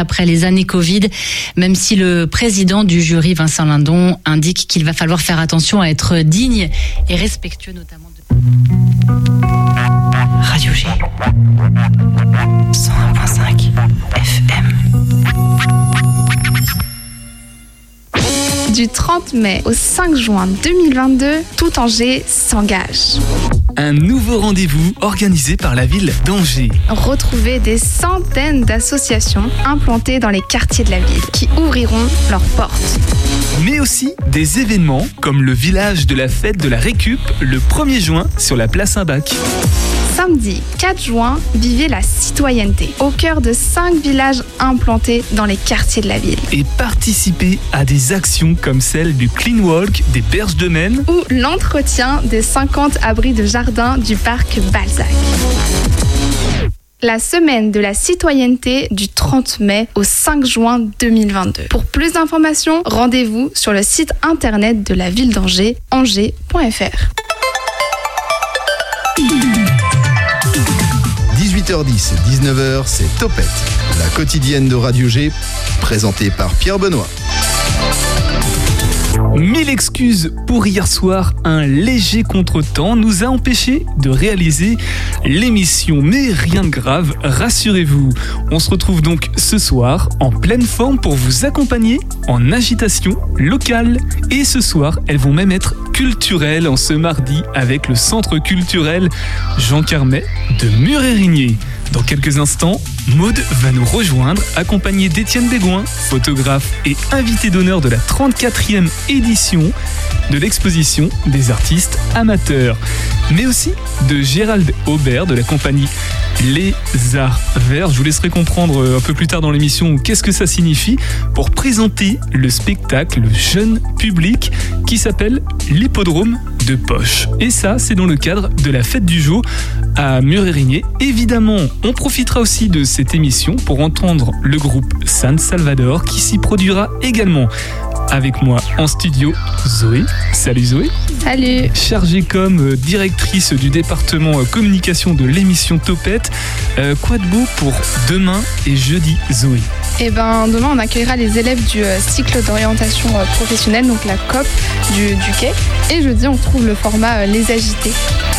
après les années Covid, même si le président du jury, Vincent Lindon, indique qu'il va falloir faire attention à être digne et respectueux notamment de... Radio G. 101.5 FM. Du 30 mai au 5 juin 2022, tout Angers s'engage. Un nouveau rendez-vous organisé par la ville d'Angers. Retrouvez des centaines d'associations implantées dans les quartiers de la ville qui ouvriront leurs portes. Mais aussi des événements comme le village de la fête de la récup le 1er juin sur la place Saint-Bac. Samedi 4 juin, vivez la citoyenneté au cœur de 5 villages implantés dans les quartiers de la ville. Et participez à des actions comme celle du Clean Walk des Berges de Maine Ou l'entretien des 50 abris de jardin du parc Balzac. La semaine de la citoyenneté du 30 mai au 5 juin 2022. Pour plus d'informations, rendez-vous sur le site internet de la ville d'Angers, angers.fr. 18h10, 19h, c'est Topette, la quotidienne de Radio G, présentée par Pierre Benoît. Mille excuses pour hier soir, un léger contretemps nous a empêché de réaliser l'émission. Mais rien de grave, rassurez-vous. On se retrouve donc ce soir en pleine forme pour vous accompagner en agitation locale. Et ce soir, elles vont même être culturelles en ce mardi avec le centre culturel Jean Carmet de Murérigné. Dans quelques instants, Maude va nous rejoindre, accompagnée d'Étienne Bégoin, photographe et invité d'honneur de la 34e édition de l'exposition des artistes amateurs, mais aussi de Gérald Aubert de la compagnie Les Arts Verts. Je vous laisserai comprendre euh, un peu plus tard dans l'émission qu'est-ce que ça signifie pour présenter le spectacle jeune public qui s'appelle l'Hippodrome de Poche. Et ça, c'est dans le cadre de la fête du jour à Murérigné. Évidemment, on profitera aussi de cette émission pour entendre le groupe San Salvador qui s'y produira également. Avec moi en studio, Zoé. Salut Zoé. Salut Chargée comme euh, directrice du département euh, communication de l'émission Topette. Euh, quoi de beau pour demain et jeudi, Zoé? Et ben demain on accueillera les élèves du cycle d'orientation professionnelle, donc la COP du, du quai. Et jeudi on retrouve le format Les Agités.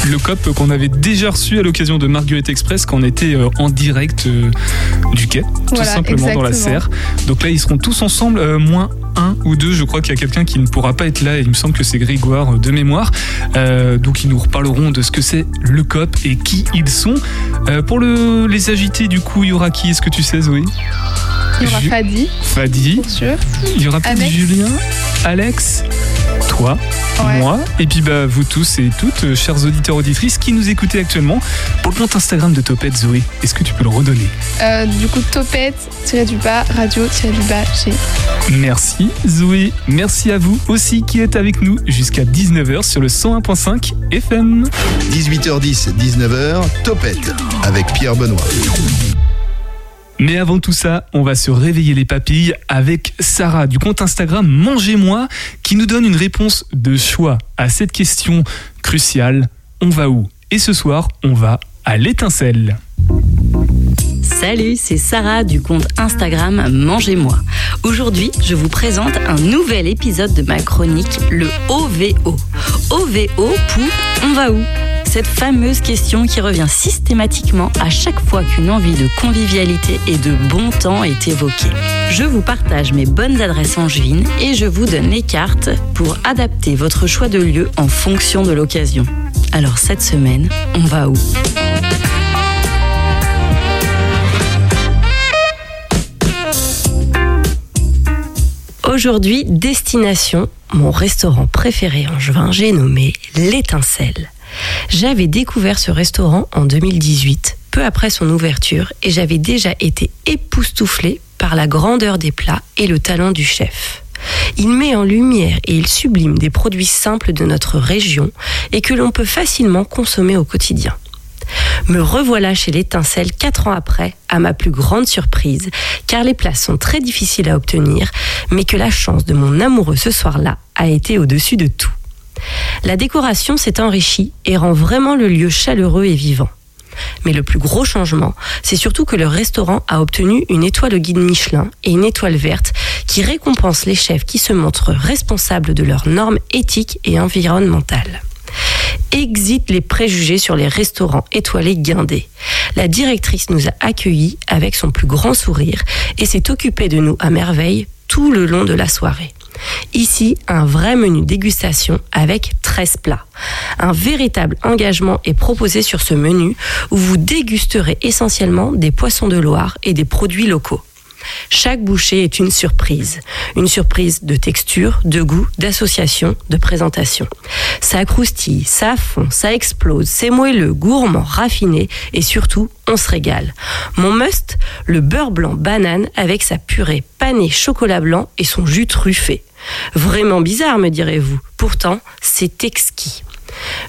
Le COP qu'on avait déjà reçu à l'occasion de Marguerite Express quand on était en direct du quai, tout Voilà, simplement dans la serre. Donc là, ils seront tous ensemble, euh, moins un ou deux. Je crois qu'il y a quelqu'un qui ne pourra pas être là. Il me semble que c'est Grégoire de mémoire. Euh, donc ils nous reparleront de ce que c'est le COP et qui ils sont. Euh, pour le, les agités, du coup, il y aura qui? Est-ce que tu sais, Zoé? Il y aura Fadi, Fadi. pour sûr. Il y aura peut-être. Julien, Alex, toi, Ouais. moi, et puis bah, vous tous et toutes, euh, chers auditeurs auditrices qui nous écoutez actuellement, pour le compte Instagram de Topette Zoé. Est-ce que tu peux le redonner? Euh, du coup, topette, tiré du bas, radio, tiré du bas, G. Merci Zoé, merci à vous aussi qui êtes avec nous jusqu'à 19h sur le 101.5 FM. 18h10, 19h, Topette, avec Pierre Benoît. Mais avant tout ça, on va se réveiller les papilles avec Sarah du compte Instagram Mangez-moi qui nous donne une réponse de choix à cette question cruciale. On va où? Et ce soir, on va à l'étincelle. Salut, c'est Sarah du compte Instagram Mangez-moi. Aujourd'hui, je vous présente un nouvel épisode de ma chronique, le OVO. OVO pour On va où? Cette fameuse question qui revient systématiquement à chaque fois qu'une envie de convivialité et de bon temps est évoquée. Je vous partage mes bonnes adresses angevines et je vous donne les cartes pour adapter votre choix de lieu en fonction de l'occasion. Alors cette semaine, on va où? Aujourd'hui, destination, mon restaurant préféré angevin, j'ai nommé l'Étincelle. J'avais découvert ce restaurant en 2018, peu après son ouverture, et j'avais déjà été époustouflée par la grandeur des plats et le talent du chef. Il met en lumière et il sublime des produits simples de notre région et que l'on peut facilement consommer au quotidien. Me revoilà chez l'étincelle quatre ans après, à ma plus grande surprise, car les places sont très difficiles à obtenir, mais que la chance de mon amoureux ce soir-là a été au-dessus de tout. La décoration s'est enrichie et rend vraiment le lieu chaleureux et vivant. Mais le plus gros changement, c'est surtout que le restaurant a obtenu une étoile au guide Michelin et une étoile verte qui récompense les chefs qui se montrent responsables de leurs normes éthiques et environnementales. Exit les préjugés sur les restaurants étoilés guindés. La directrice nous a accueillis avec son plus grand sourire et s'est occupée de nous à merveille tout le long de la soirée. Ici, un vrai menu dégustation avec 13 plats. Un véritable engagement est proposé sur ce menu où vous dégusterez essentiellement des poissons de Loire et des produits locaux. Chaque bouchée est une surprise. Une surprise de texture, de goût, d'association, de présentation. Ça croustille, ça fond, ça explose, c'est moelleux, gourmand, raffiné et surtout, on se régale. Mon must, le beurre blanc banane avec sa purée panée chocolat blanc et son jus truffé. Vraiment bizarre, me direz-vous. Pourtant, c'est exquis.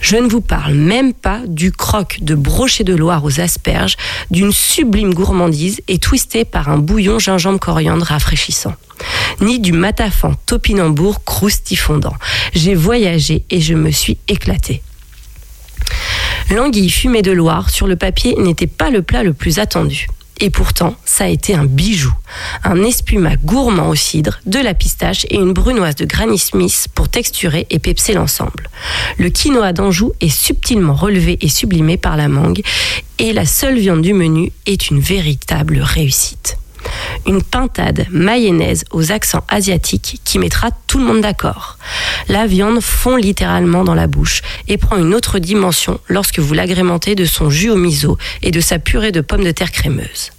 Je ne vous parle même pas du croque de brochet de Loire aux asperges, d'une sublime gourmandise et twisté par un bouillon gingembre coriandre rafraîchissant. Ni du matafan topinambour croustifondant. J'ai voyagé et je me suis éclatée. L'anguille fumée de Loire sur le papier n'était pas le plat le plus attendu. Et pourtant, ça a été un bijou. Un espuma gourmand au cidre, de la pistache et une brunoise de Granny Smith pour texturer et pepser l'ensemble. Le quinoa d'Anjou est subtilement relevé et sublimé par la mangue et la seule viande du menu est une véritable réussite. Une pintade mayonnaise aux accents asiatiques qui mettra tout le monde d'accord. La viande fond littéralement dans la bouche et prend une autre dimension lorsque vous l'agrémentez de son jus au miso et de sa purée de pommes de terre crémeuse.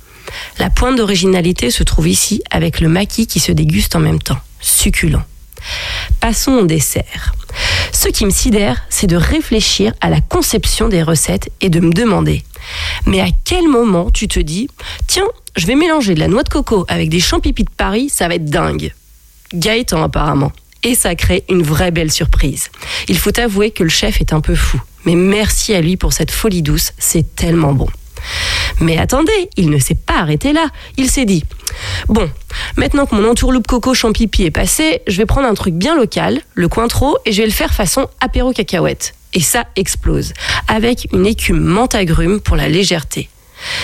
La pointe d'originalité se trouve ici avec le maquis qui se déguste en même temps, succulent. Passons au dessert. Ce qui me sidère, c'est de réfléchir à la conception des recettes et de me demander, mais à quel moment tu te dis, tiens, je vais mélanger de la noix de coco avec des champipis de Paris, ça va être dingue. Gaëtan apparemment. Et ça crée une vraie belle surprise. Il faut avouer que le chef est un peu fou, mais merci à lui pour cette folie douce, c'est tellement bon. Mais attendez, il ne s'est pas arrêté là. Il s'est dit Bon, maintenant que mon entourloupe coco champipi est passé, je vais prendre un truc bien local, le cointreau, et je vais le faire façon apéro cacahuète. Et ça explose, avec une écume menthe agrume pour la légèreté.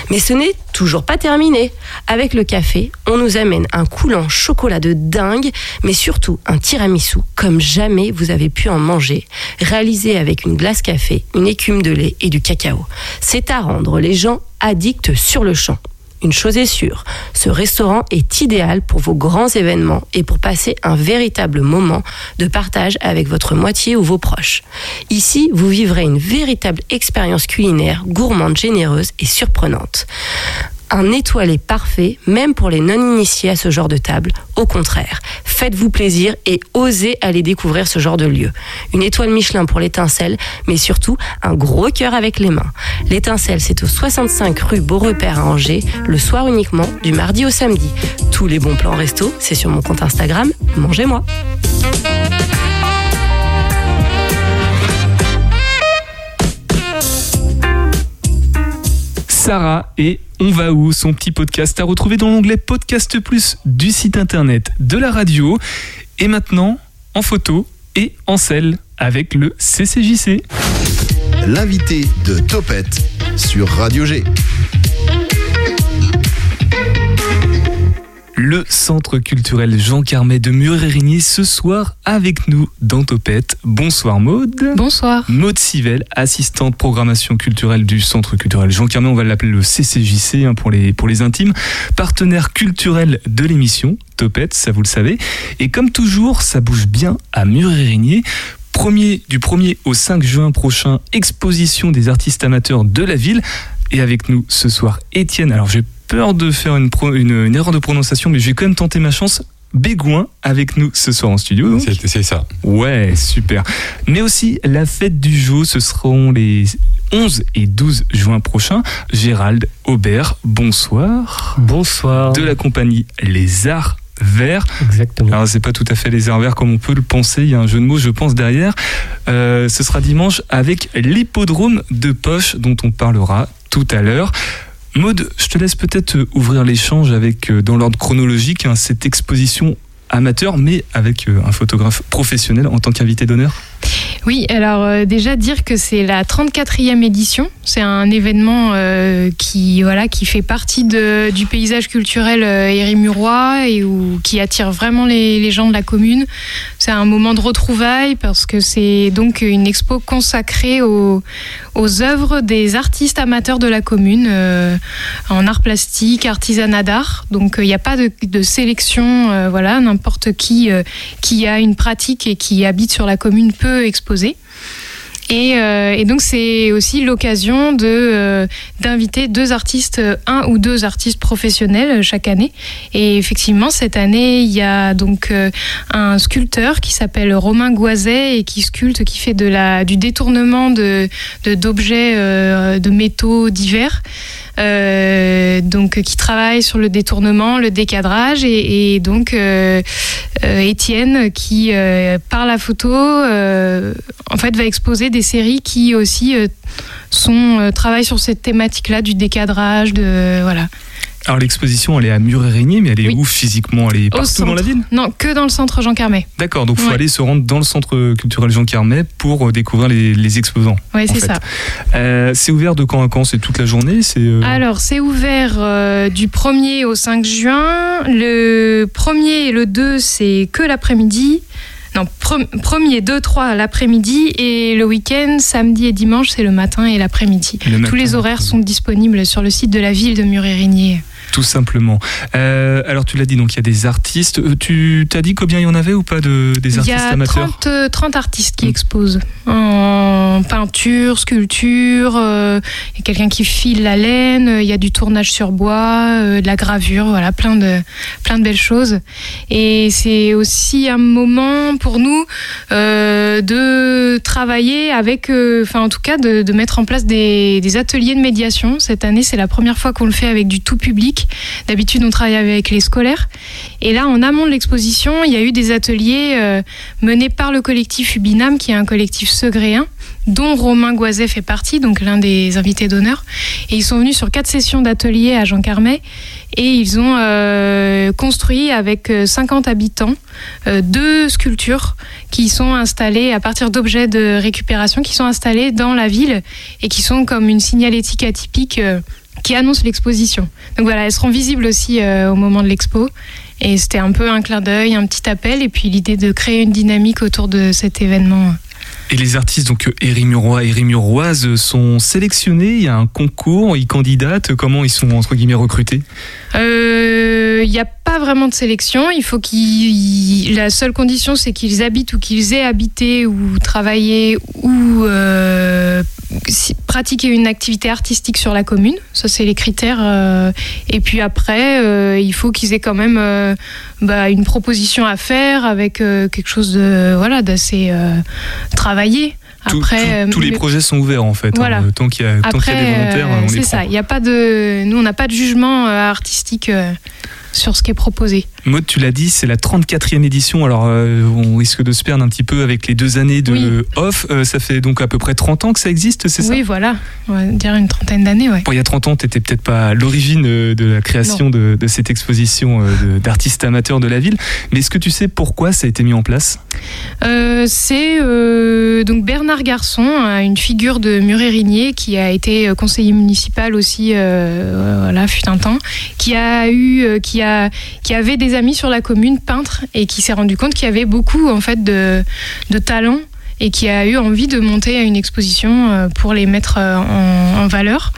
Mais ce n'est toujours pas terminé. Avec le café, on nous amène un coulant chocolat de dingue, mais surtout un tiramisu comme jamais vous avez pu en manger, réalisé avec une glace café, une écume de lait et du cacao. C'est à rendre les gens addicts sur le champ. Une chose est sûre, ce restaurant est idéal pour vos grands événements et pour passer un véritable moment de partage avec votre moitié ou vos proches. Ici, vous vivrez une véritable expérience culinaire gourmande, généreuse et surprenante un étoilé parfait, même pour les non-initiés à ce genre de table. Au contraire, faites-vous plaisir et osez aller découvrir ce genre de lieu. Une étoile Michelin pour l'étincelle, mais surtout un gros cœur avec les mains. L'étincelle, c'est au 65 rue Beaurepaire à Angers, le soir uniquement, du mardi au samedi. Tous les bons plans resto, c'est sur mon compte Instagram, mangez-moi. Sarah et On va où Son petit podcast à retrouver dans l'onglet Podcast Plus du site internet de la radio. Et maintenant, en photo et en selle avec le CCJC. L'invité de Topette sur Radio G. le centre culturel Jean Carmet de Murérigny ce soir avec nous dans Topette. Bonsoir Maude. Bonsoir. Maude Sivel, assistante programmation culturelle du centre culturel Jean Carmet, on va l'appeler le CCJC hein, pour, les, pour les intimes, partenaire culturel de l'émission Topette, ça vous le savez. Et comme toujours, ça bouge bien à Murérigny. Premier, du 1er au 5 juin prochain, exposition des artistes amateurs de la ville. Et avec nous ce soir, Étienne. Alors j'ai peur de faire une, une, erreur de prononciation, mais j'ai quand même tenté ma chance. Bégouin avec nous ce soir en studio. C'est ça. Ouais, super. Mais aussi la fête du jour, ce seront les 11 et 12 juin prochains. Gérald Aubert, bonsoir. Bonsoir. De la compagnie Les Arts Verts. Exactement. Alors c'est pas tout à fait les arts verts comme on peut le penser, il y a un jeu de mots je pense derrière. Euh, ce sera dimanche avec l'hippodrome de Poche dont on parlera tout à l'heure. Maude, je te laisse peut-être euh, ouvrir l'échange avec, euh, dans l'ordre chronologique, hein, cette exposition amateur, mais avec euh, un photographe professionnel en tant qu'invité d'honneur Oui, alors euh, déjà dire que c'est la 34e édition. C'est un événement euh, qui voilà qui fait partie du paysage culturel euh, érimurois et où, qui attire vraiment les, gens de la commune. C'est un moment de retrouvailles parce que c'est donc une expo consacrée aux, œuvres des artistes amateurs de la commune euh, en art plastique, artisanat d'art. Donc il n'y a pas de, de sélection. euh, voilà, n'importe qui euh, qui a une pratique et qui habite sur la commune peut exposer. Et, euh, et donc c'est aussi l'occasion de euh, d'inviter deux artistes, euh, un ou deux artistes professionnels chaque année. Et effectivement cette année il y a donc un sculpteur qui s'appelle Romain Goiset et qui sculpte, qui fait de du détournement de d'objets de métaux divers. Euh, donc qui travaille sur le détournement, le décadrage et, donc euh, euh, Étienne qui par la photo en fait va exposer des séries qui aussi euh, travaillent sur cette thématique-là du décadrage de voilà Alors l'exposition, elle est à Mur-et-Régnier, mais elle est Oui. où physiquement? Elle est partout dans la ville? Non que dans le centre Jean Carmet D'accord, donc il faut Ouais. aller se rendre dans le centre culturel Jean Carmet pour euh, découvrir les, les exposants. en c'est ça Euh, c'est ouvert de quand à quand? C'est toute la journée? C'est euh, Alors, c'est ouvert euh, du 1er au 5 juin. Le 1er et le 2, c'est que l'après-midi. Non, pre- 1er, 2, 3 l'après-midi. Et le week-end, samedi et dimanche, c'est le matin et l'après-midi. Tous les horaires sont disponibles sur le site de la ville de Mur-et-Régnier. Tout simplement. Euh, alors tu l'as dit, donc il y a des artistes. Euh, Tu t'as dit combien il y en avait ou pas de, des Il y artistes a amateurs 30, euh, 30 artistes qui Mm. exposent en peinture, sculpture. euh, Il y a quelqu'un qui file la laine. Il y a du tournage sur bois, euh, de la gravure. Voilà, plein de, plein de belles choses. Et c'est aussi un moment pour nous de travailler avec, enfin en tout cas de, de mettre en place des, des ateliers de médiation. Cette année, c'est la première fois qu'on le fait avec du tout public. D'habitude, on travaille avec les scolaires. Et là, en amont de l'exposition, il y a eu des ateliers euh, menés par le collectif Ubinam, qui est un collectif segréen, dont Romain Goiset fait partie, donc l'un des invités d'honneur. Et ils sont venus sur quatre sessions d'ateliers à Jean Carmet et ils ont euh, construit avec euh, 50 habitants euh, deux sculptures qui sont installées à partir d'objets de récupération qui sont installés dans la ville et qui sont comme une signalétique atypique qui annonce l'exposition. Donc voilà, elles seront visibles aussi euh, au moment de l'expo. Et c'était un peu un clin d'œil, un petit appel, et puis l'idée de créer une dynamique autour de cet événement. Et les artistes, donc euh, Érimurois et Érimuroises, euh, sont sélectionnés. Il y a un concours, ils candidatent. Comment ils sont entre guillemets recrutés? Euh, Il n'y a pas vraiment de sélection. Il faut qu'ils. La seule condition, c'est qu'ils habitent ou qu'ils aient habité ou travaillé ou euh, si- pratiqué une activité artistique sur la commune. Ça, c'est les critères. euh. Et puis après, euh, il faut qu'ils aient quand même euh, bah, une proposition à faire avec quelque chose de voilà d'assez travaillé. Après, tous les mais- projets sont ouverts en fait. Voilà. hein. Tant qu'il y a, tant qu'il y a des volontaires, on c'est ça. Il y a pas de, nous, on n'a pas de jugement artistique sur ce qui est proposé. Maud, tu l'as dit, c'est la 34e édition. Alors, euh, on risque de se perdre un petit peu avec les deux années de Oui. off. Euh, ça fait donc à peu près 30 ans que ça existe, c'est ça? Oui, voilà. On va dire une trentaine d'années, ouais. Bon, il y a 30 ans, tu n'étais peut-être pas à l'origine euh, de la création de, de cette exposition d'artistes amateurs de la ville. Mais est-ce que tu sais pourquoi ça a été mis en place? Euh, c'est donc Bernard Garçon, hein, une figure de Muret-Rigné qui a été conseiller municipal aussi, voilà, fut un temps, qui a eu, euh, qui avait des amis sur la commune peintres et qui s'est rendu compte qu'il y avait beaucoup en fait de, de talents et qui a eu envie de monter à une exposition euh, pour les mettre euh, en, valeur.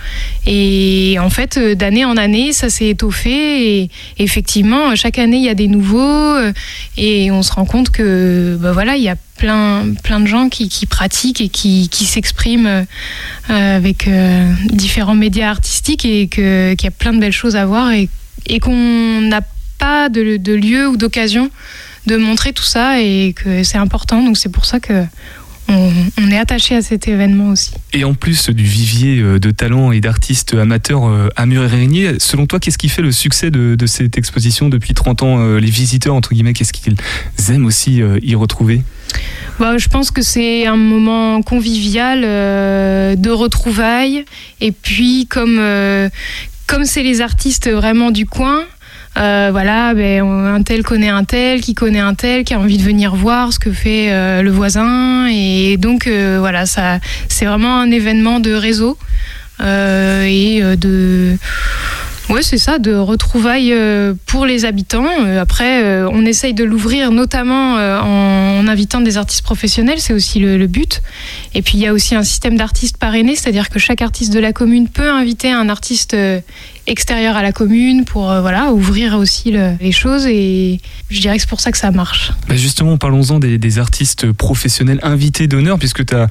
Et en fait, euh, d'année en année, ça s'est étoffé. Et effectivement, chaque année, il y a des nouveaux. Et on se rend compte que, bah voilà, il y a plein, plein de gens qui, pratiquent et qui, s'expriment avec différents médias artistiques et qu'il y a plein de belles choses à voir et, et qu'on n'a pas de, de lieu ou d'occasion de montrer tout ça et que c'est important. Donc c'est pour ça que on, on est attaché à cet événement aussi. Et en plus du vivier euh, de talents et d'artistes amateurs euh, à Mur-et-Régnier, selon toi, qu'est-ce qui fait le succès de, de cette exposition depuis 30 ans Euh, Les visiteurs, entre guillemets, qu'est-ce qu'ils aiment aussi y retrouver? Bah, je pense que c'est un moment convivial euh, de retrouvailles. Et puis, comme euh, comme c'est les artistes vraiment du coin, Euh, voilà, ben, un tel connaît un tel, qui connaît un tel, qui a envie de venir voir ce que fait euh, le voisin. Et donc, euh, voilà, ça, c'est vraiment un événement de réseau et de. Ouais, c'est ça, de retrouvailles pour les habitants. Après, on essaye de l'ouvrir notamment en, invitant des artistes professionnels, c'est aussi le, le, but. Et puis, il y a aussi un système d'artistes parrainés, c'est-à-dire que chaque artiste de la commune peut inviter un artiste extérieur à la commune pour euh, voilà ouvrir aussi les choses et je dirais que c'est pour ça que ça marche. Bah, justement, parlons-en des, artistes professionnels invités d'honneur puisque tu as,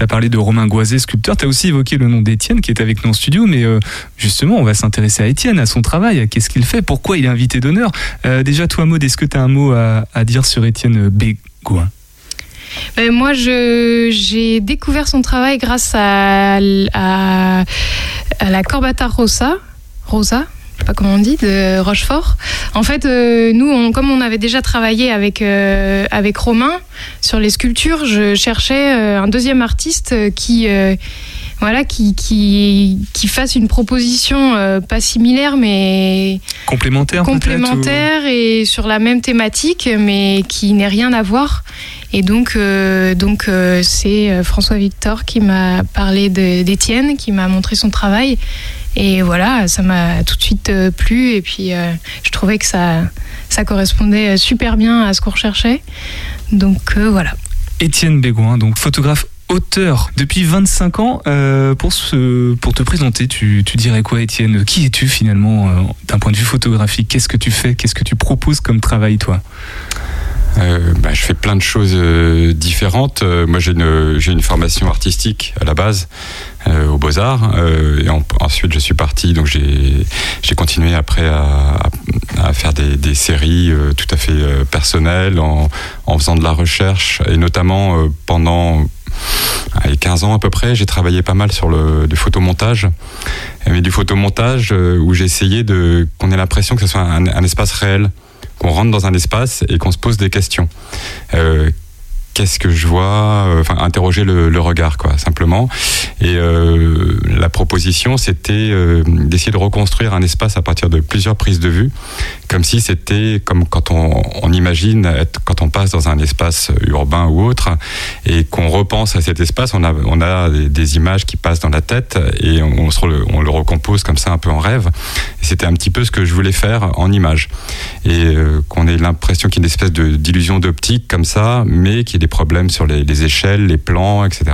as, parlé de Romain Goiset, sculpteur, tu as aussi évoqué le nom d'Étienne qui est avec nous en studio, mais euh, justement, on va s'intéresser à Étienne, à son travail, à qu'est-ce qu'il fait, pourquoi il est invité d'honneur. Euh, déjà, toi, Maud, est-ce que tu as un mot à, dire sur Étienne Bégouin ben, moi, j'ai découvert son travail grâce à, à, à la Corbata Rossa, Rosa, je sais pas comment on dit, de Rochefort. En fait, euh, nous, comme on avait déjà travaillé avec, euh, avec Romain sur les sculptures, je cherchais euh, un deuxième artiste qui, voilà, qui, qui, qui, fasse une proposition pas similaire, mais complémentaire, complémentaire et sur la même thématique, mais qui n'ait rien à voir. Et donc, donc c'est François Victor qui m'a parlé d'Étienne, qui m'a montré son travail. Et voilà, ça m'a tout de suite euh, plu. Et puis, euh, je trouvais que ça, ça correspondait super bien à ce qu'on recherchait. Donc, euh, voilà. Étienne Bégouin, donc photographe auteur depuis 25 ans. pour, ce, pour te présenter, tu, tu dirais quoi, Étienne? Qui es-tu finalement d'un point de vue photographique? Qu'est-ce que tu fais? Qu'est-ce que tu proposes comme travail, toi? Bah, je fais plein de choses différentes. moi, j'ai une, une formation artistique à la base. Euh, aux Beaux-Arts. Euh, et ensuite, je suis parti, donc j'ai continué après à, à faire des, des séries euh, tout à fait personnelles en, en, faisant de la recherche et notamment pendant allez, 15 ans à peu près, j'ai travaillé pas mal sur le du photomontage, mais du photomontage où j'ai essayé de qu'on ait l'impression que ce soit un, un espace réel, qu'on rentre dans un espace et qu'on se pose des questions. Euh, qu'est-ce que je vois, euh, enfin interroger le, le, regard quoi, simplement. Et euh, la proposition, c'était euh, d'essayer de reconstruire un espace à partir de plusieurs prises de vue, comme si c'était comme quand on, on imagine être, quand on passe dans un espace urbain ou autre et qu'on repense à cet espace, on a on a des, images qui passent dans la tête et on, le, on le recompose comme ça un peu en rêve. C'était un petit peu ce que je voulais faire en image et euh, qu'on ait l'impression qu'il y ait une espèce d'illusion d'optique comme ça, mais qui est problèmes sur les, échelles, les plans, etc.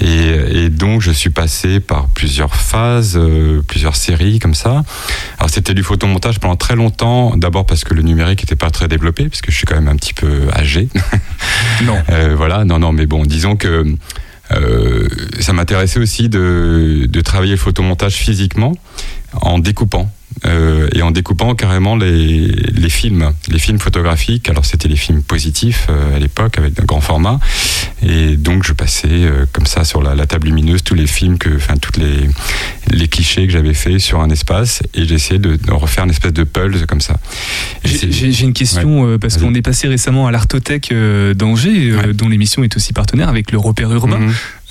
Et, donc je suis passé par plusieurs phases, euh, plusieurs séries comme ça. Alors c'était du photomontage pendant très longtemps, d'abord parce que le numérique n'était pas très développé, puisque je suis quand même un petit peu âgé. Non. euh, voilà, non, non, mais bon, disons que euh, ça m'intéressait aussi de, de travailler le photomontage physiquement en découpant. Euh, et en découpant carrément les, les, films, les films photographiques. Alors c'était les films positifs euh, à l'époque avec un grand format, et donc je passais euh, comme ça sur la, la, table lumineuse tous les films que, enfin toutes les les clichés que j'avais fait sur un espace, et j'essayais de, de, refaire une espèce de pulse comme ça. J'ai une question ouais. parce qu'on est passé récemment à l'Artothèque d'Angers, ouais. dont l'émission est aussi partenaire avec le repère urbain.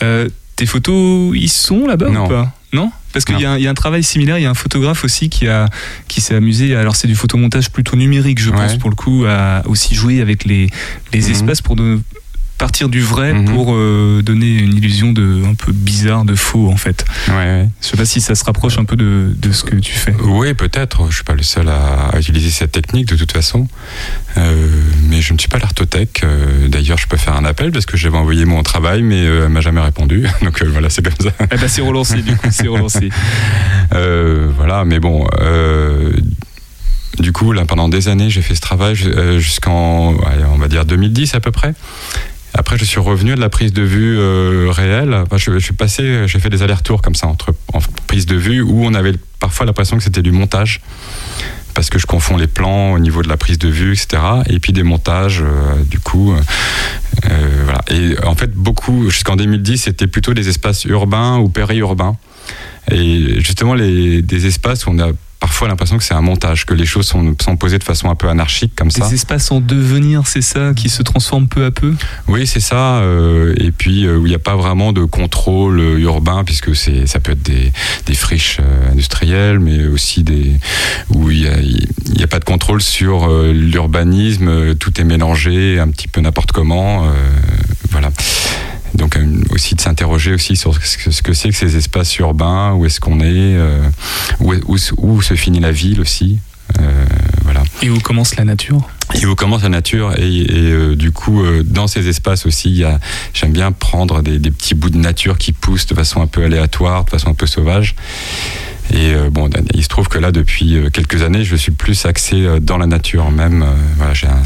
-hmm. Tes photos, ils sont là-bas ou pas? Non? Parce qu'il y, y, a un travail similaire, il y a un photographe aussi qui, a, qui s'est amusé, alors c'est du photomontage plutôt numérique, je pense, ouais. pour le coup, à aussi jouer avec les, les mmh. espaces pour de, partir du vrai mmh. pour euh, donner une illusion de un peu bizarre, de faux en fait. Ouais, ouais. Je sais pas si ça se rapproche un peu de, de ce que tu fais. Oui, peut-être. Je suis pas le seul à, utiliser cette technique de toute façon. Euh, mais je ne suis pas l'artothèque. Euh, D'ailleurs, je peux faire un appel parce que j'avais envoyé mon travail, mais elle m'a jamais répondu. Donc voilà, c'est comme ça. Eh ben, c'est relancé du coup, c'est relancé. Voilà, mais bon. du coup, là, pendant des années, j'ai fait ce travail jusqu'en, on va dire 2010 à peu près. Après, je suis revenu de la prise de vue euh, réelle. Enfin, je, suis passé, j'ai fait des allers-retours comme ça entre en prise de vue où on avait parfois l'impression que c'était du montage parce que je confonds les plans au niveau de la prise de vue, etc. Et puis des montages, euh, du coup, euh. Et en fait, beaucoup jusqu'en 2010, c'était plutôt des espaces urbains ou périurbains. Et justement, des espaces où on a parfois l'impression que c'est un montage, que les choses sont, sont posées de façon un peu anarchique comme ça. Des espaces en devenir, c'est ça, qui se transforment peu à peu? Oui, c'est ça. euh, et puis euh, où il n'y a pas vraiment de contrôle euh, urbain, puisque c'est, ça peut être des, des friches euh, industrielles, mais aussi des où il n'y a, y a pas de contrôle sur l'urbanisme. Tout est mélangé, un petit peu n'importe comment. euh, voilà. Donc euh, aussi de s'interroger aussi sur ce que ce que c'est que ces espaces urbains, où est-ce qu'on est, euh, où, se- où se finit la ville aussi. Euh, voilà. Et où commence la nature? Et où commence la nature et, et, euh, du coup euh, dans ces espaces aussi j'aime bien prendre des, des petits bouts de nature qui poussent de façon un peu aléatoire de façon un peu sauvage et bon il se trouve que là depuis quelques années je suis plus axé dans la nature même voilà j'ai un-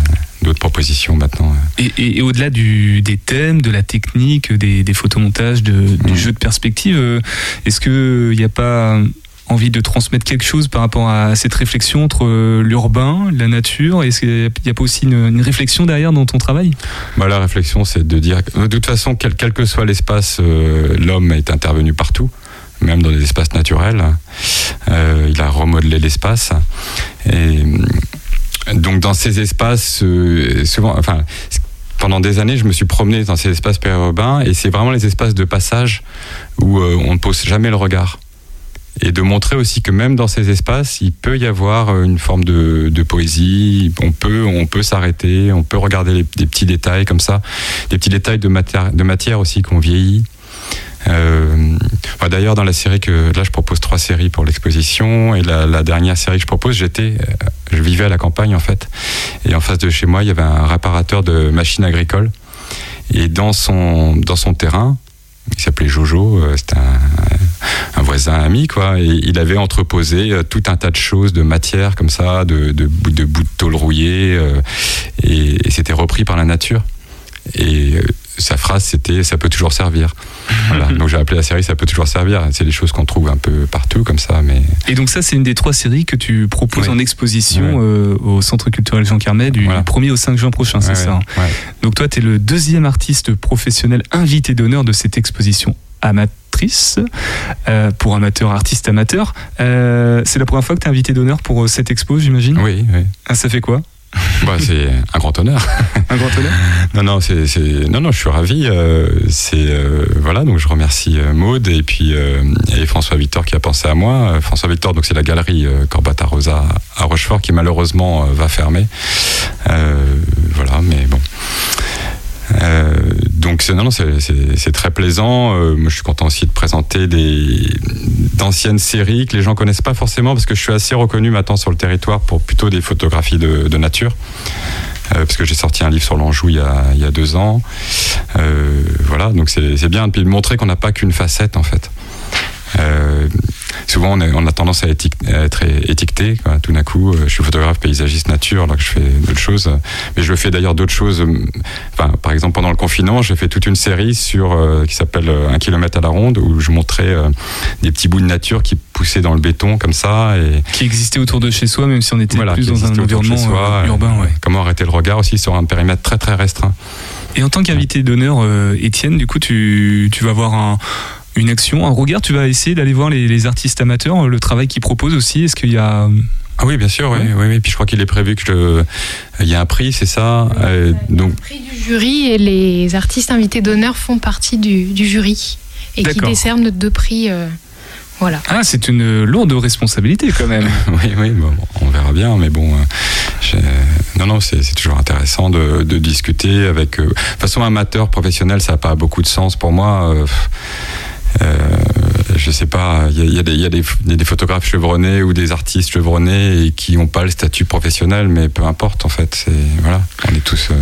d'autres propositions maintenant euh. Et, et- et au-delà des thèmes, de la technique, des, des photomontages, de- du jeu de perspective, euh, est-ce qu'il n'y a pas envie de transmettre quelque chose par rapport à cette réflexion entre euh, l'urbain, la nature Est-ce qu'il n'y a pas aussi une, une réflexion derrière dans ton travail? Bah, la réflexion, c'est de dire de toute façon, quel, quel que soit l'espace, euh, l'homme est intervenu partout, même dans des espaces naturels. Euh, il a remodelé l'espace. Et euh, donc, dans ces espaces, euh, souvent, enfin, pendant des années, je me suis promené dans ces espaces périurbains et c'est vraiment les espaces de passage où euh, on ne pose jamais le regard. Et de montrer aussi que même dans ces espaces, il peut y avoir euh, une forme de, poésie. On peut, on peut s'arrêter, on peut regarder des petits détails comme ça, des petits détails de matière, de matière aussi qu'on vieillit. Euh, enfin, D'ailleurs, dans la série que là, je propose trois séries pour l'exposition et la, dernière série que je propose, j'étais, euh, je vivais à la campagne en fait, et en face de chez moi, il y avait un réparateur de machines agricoles. Et dans son dans son terrain, il s'appelait Jojo, euh, c'était un, voisin ami quoi, et il avait entreposé tout un tas de choses, de matières comme ça, de de, de bouts de tôle rouillés, euh, et, et c'était repris par la nature. Et sa phrase c'était ça peut toujours servir. Voilà. Donc j'ai appelé la série ça peut toujours servir. C'est des choses qu'on trouve un peu partout comme ça, mais Et donc ça, c'est une des trois séries que tu proposes Oui. en exposition euh, au Centre culturel Jean Carmet du Voilà. 1er au 5 juin prochain, c'est ça hein? Donc toi, tu es le deuxième artiste professionnel invité d'honneur de cette exposition amatrice euh, pour amateurs, artistes amateurs. Euh, c'est la première fois que tu es invité d'honneur pour cette expo, j'imagine? Oui, oui. Ah, Ça fait quoi? Bah, c'est un grand honneur. Un grand honneur Non, non, c'est, non, non, je suis ravi. euh, c'est euh, voilà, donc je remercie euh, Maude et puis euh, et François Victor qui a pensé à moi. François Victor, donc c'est la galerie Corbata Rosa à Rochefort qui malheureusement va fermer. Voilà, mais bon. Euh, donc non, c'est, très plaisant. Euh, moi, je suis content aussi de présenter des d'anciennes séries que les gens connaissent pas forcément parce que je suis assez reconnu maintenant sur le territoire pour plutôt des photographies de, nature. Euh, parce que j'ai sorti un livre sur l'Anjou il y a, deux ans. Voilà, donc c'est bien de montrer qu'on n'a pas qu'une facette en fait. Souvent, on, a tendance à, être étiqueté. quoi. Tout d'un coup, euh, je suis photographe, paysagiste, nature, alors que je fais d'autres choses. Mais je fais d'ailleurs d'autres choses. euh, Enfin, par exemple, pendant le confinement, j'ai fait toute une série sur euh, qui s'appelle Un kilomètre à la ronde, où je montrais euh, des petits bouts de nature qui poussaient dans le béton comme ça. Et Qui existait autour de chez soi, même si on était voilà, plus dans un environnement soi, euh, urbain. Ouais. Comment arrêter le regard aussi sur un périmètre très très restreint. Et en tant qu'invité d'honneur, Étienne, du coup, tu, tu vas avoir un- une action, un regard, tu vas essayer d'aller voir les, les artistes amateurs, euh, le travail qu'ils proposent aussi. Est-ce qu'il y a. Ah oui, bien sûr, oui, oui, oui. Puis je crois qu'il est prévu que je... il y a un prix, c'est ça. Euh, donc Le prix du jury et les artistes invités d'honneur font partie du, du jury et qui décernent deux prix. euh, voilà. Ah, c'est une lourde responsabilité quand même. oui, oui, bon, on verra bien, mais bon, euh, non, non, c'est toujours intéressant de, de discuter avec. euh, De toute façon, amateur, professionnel, ça n'a pas beaucoup de sens pour moi. euh, euh, euh, je sais pas, il y a, des photographes chevronnés ou des artistes chevronnés et qui n'ont pas le statut professionnel, mais peu importe en fait. C'est voilà, on est tous euh,